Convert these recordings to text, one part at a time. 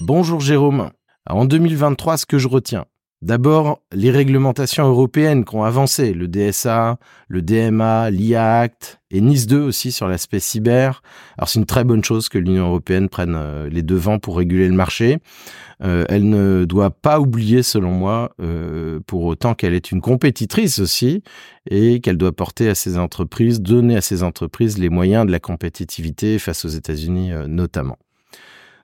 Bonjour Jérôme. En 2023, ce que je retiens, D'abord, les réglementations européennes qui ont avancé, le DSA, le DMA, l'IA Act et Nice 2 aussi sur l'aspect cyber. Alors c'est une très bonne chose que l'Union européenne prenne euh, les devants pour réguler le marché. Euh, elle ne doit pas oublier, selon moi, euh, pour autant qu'elle est une compétitrice aussi et qu'elle doit porter à ses entreprises, donner à ses entreprises les moyens de la compétitivité face aux États-Unis notamment.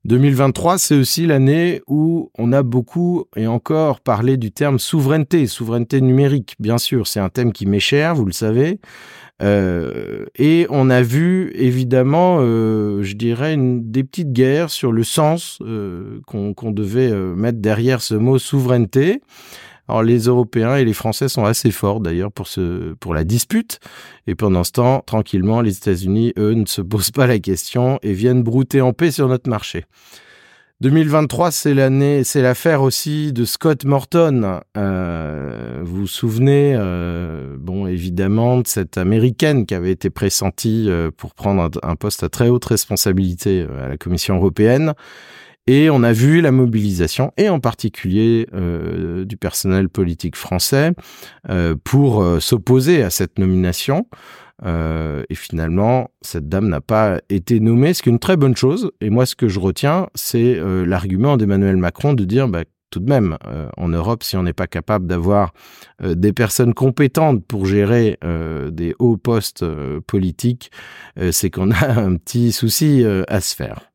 2023, c'est aussi l'année où on a beaucoup et encore parlé du terme souveraineté, souveraineté numérique. Bien sûr, c'est un thème qui m'est cher, vous le savez. Euh, et on a vu évidemment, euh, je dirais, des petites guerres sur le sens euh, qu'on devait mettre derrière ce mot souveraineté. Alors les Européens et les Français sont assez forts d'ailleurs pour pour la dispute et pendant ce temps, tranquillement, les États-Unis eux ne se posent pas la question et viennent brouter en paix sur notre marché. 2023, c'est l'année, c'est l'affaire aussi de Scott Morton. Euh, vous vous souvenez, euh, bon, évidemment, de cette américaine qui avait été pressentie euh, pour prendre un, poste à très haute responsabilité à la Commission européenne et on a vu la mobilisation, et en particulier euh, du personnel politique français, euh, pour euh, s'opposer à cette nomination. et finalement, cette dame n'a pas été nommée, ce qui est une très bonne chose. Et moi, ce que je retiens, c'est l'argument d'Emmanuel Macron de dire, bah, tout de même, en Europe, si on n'est pas capable d'avoir des personnes compétentes pour gérer des hauts postes politiques, c'est qu'on a un petit souci à se faire.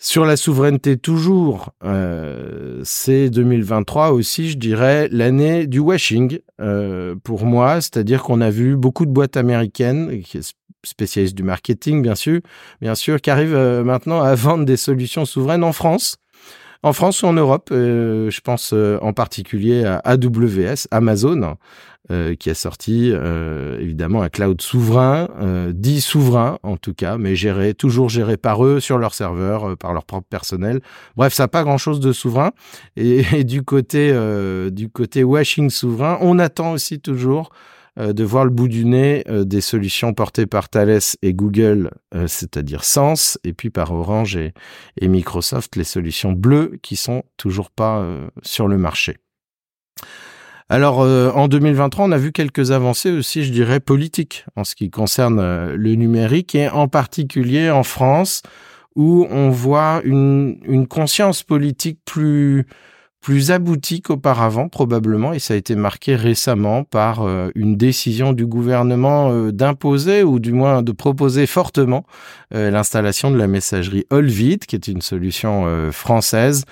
Sur la souveraineté toujours, euh, c'est 2023 aussi, je dirais, l'année du washing euh, pour moi, c'est-à-dire qu'on a vu beaucoup de boîtes américaines, spécialistes du marketing bien sûr, bien qui arrivent euh, maintenant à vendre des solutions souveraines en France en France ou en Europe, je pense en particulier à AWS, Amazon, euh, qui a sorti évidemment un cloud souverain, dit souverain en tout cas, mais géré, toujours géré par eux sur leur serveur, par leur propre personnel. Bref, ça n'a pas grand-chose de souverain. Et, du côté du côté washing souverain, on attend aussi toujours euh, de voir le bout du nez euh, des solutions portées par Thales et Google, euh, c'est-à-dire Sens, et puis par Orange et, Microsoft, les solutions bleues qui sont toujours pas sur le marché. Alors en 2023, on a vu quelques avancées aussi, je dirais, politiques en ce qui concerne le numérique et en particulier en France où on voit une, une conscience politique plus plus abouti qu'auparavant probablement et ça a été marqué récemment par euh, une décision du gouvernement euh, d'imposer ou du moins de proposer fortement euh, l'installation de la messagerie Olvit qui est une solution française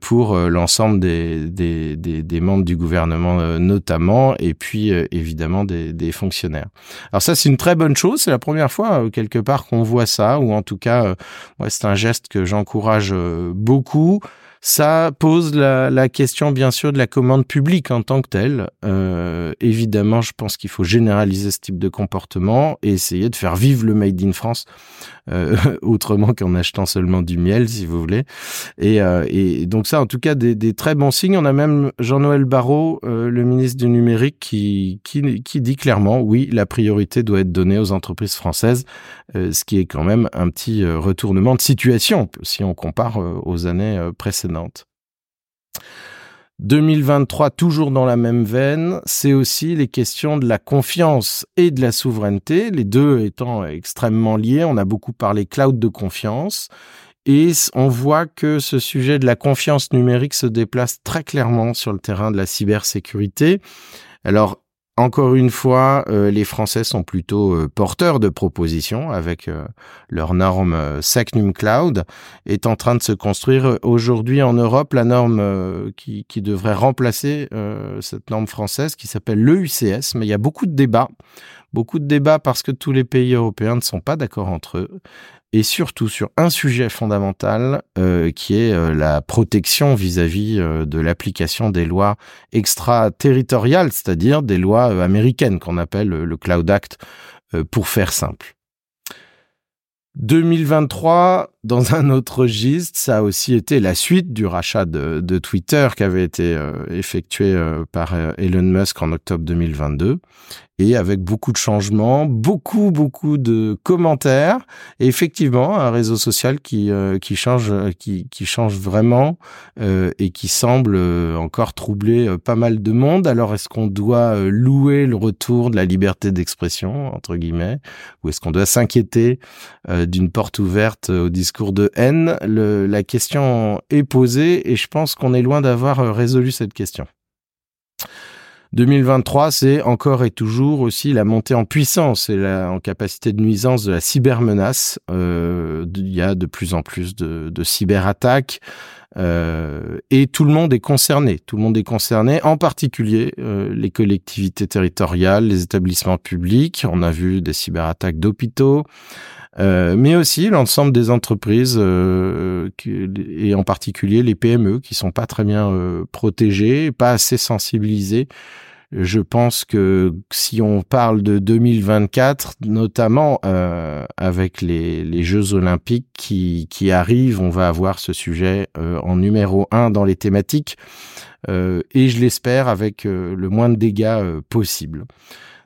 pour l'ensemble des, membres du gouvernement notamment et puis évidemment des, des, fonctionnaires. Alors ça c'est une très bonne chose, c'est la première fois quelque part qu'on voit ça ou en tout cas ouais, c'est un geste que j'encourage beaucoup. Ça pose la, question, bien sûr, de la commande publique en tant que telle. Euh, évidemment, je pense qu'il faut généraliser ce type de comportement et essayer de faire vivre le Made in France euh, autrement qu'en achetant seulement du miel, si vous voulez. Et, euh, donc ça, en tout cas, des, très bons signes. On a même Jean-Noël Barrot, le ministre du numérique, qui, dit clairement, oui, la priorité doit être donnée aux entreprises françaises, ce qui est quand même un petit retournement de situation si on compare aux années précédentes. 2023, toujours dans la même veine, c'est aussi les questions de la confiance et de la souveraineté, les deux étant extrêmement liés. On a beaucoup parlé cloud de confiance. Et on voit que ce sujet de la confiance numérique se déplace très clairement sur le terrain de la cybersécurité. Alors, encore une fois, euh, les Français sont plutôt euh, porteurs de propositions avec euh, leur norme SecNum Cloud est en train de se construire aujourd'hui en Europe la norme qui, qui, devrait remplacer cette norme française qui s'appelle l'EUCS. Mais il y a beaucoup de débats, beaucoup de débats parce que tous les pays européens ne sont pas d'accord entre eux et surtout sur un sujet fondamental euh, qui est euh, la protection vis-à-vis euh, de l'application des lois extraterritoriales, c'est-à-dire des lois américaines qu'on appelle le Cloud Act pour faire simple. 2023, dans un autre registre, ça a aussi été la suite du rachat de, de Twitter qui avait été effectué par Elon Musk en octobre 2022. Et avec beaucoup de changements, beaucoup beaucoup de commentaires et effectivement un réseau social qui euh, qui change qui qui change vraiment euh, et qui semble euh, encore troubler pas mal de monde. Alors est-ce qu'on doit louer le retour de la liberté d'expression entre guillemets ou est-ce qu'on doit s'inquiéter d'une porte ouverte au discours de haine? Le, La question est posée et je pense qu'on est loin d'avoir résolu cette question. 2023, c'est encore et toujours aussi la montée en puissance et en capacité de nuisance de la cybermenace. Euh, il y a de plus en plus de, de cyberattaques. Euh, et tout le monde est concerné. Tout le monde est concerné, en particulier euh, les collectivités territoriales, les établissements publics. On a vu des cyberattaques d'hôpitaux, euh, mais aussi l'ensemble des entreprises euh, et en particulier les PME qui sont pas très bien euh, protégées, pas assez sensibilisées. Je pense que si on parle de 2024, notamment avec les, Jeux olympiques qui, qui, arrivent, on va avoir ce sujet en numéro un dans les thématiques et je l'espère avec le moins de dégâts possible.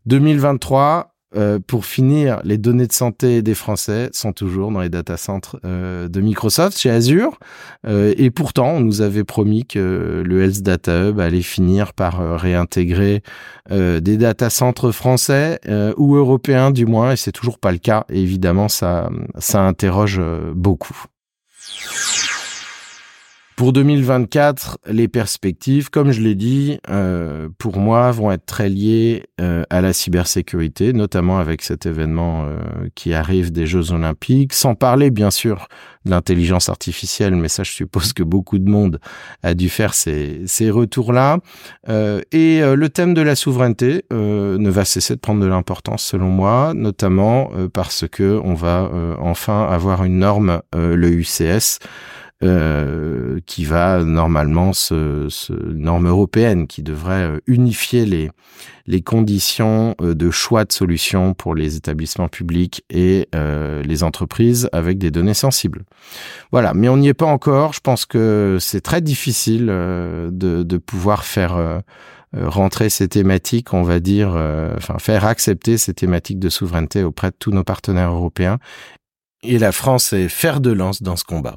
2023, euh, pour finir, les données de santé des Français sont toujours dans les data centers euh, de Microsoft chez Azure. Euh, et pourtant, on nous avait promis que le Health Data Hub allait finir par réintégrer des data centers français ou européens du moins, et c'est toujours pas le cas. Évidemment, ça, ça interroge beaucoup. Pour 2024, les perspectives, comme je l'ai dit, euh, pour moi, vont être très liées euh, à la cybersécurité, notamment avec cet événement euh, qui arrive des Jeux Olympiques, sans parler bien sûr de l'intelligence artificielle, mais ça, je suppose que beaucoup de monde a dû faire ces, ces retours-là. et le thème de la souveraineté ne va cesser de prendre de l'importance, selon moi, notamment parce que on va enfin avoir une norme, le UCS. Euh, qui va normalement ce, ce, norme européenne qui devrait euh, unifier les les conditions euh, de choix de solutions pour les établissements publics et les entreprises avec des données sensibles. Voilà, mais on n'y est pas encore. Je pense que c'est très difficile de, de pouvoir faire rentrer ces thématiques, on va dire, enfin faire accepter ces thématiques de souveraineté auprès de tous nos partenaires européens. Et la France est fer de lance dans ce combat.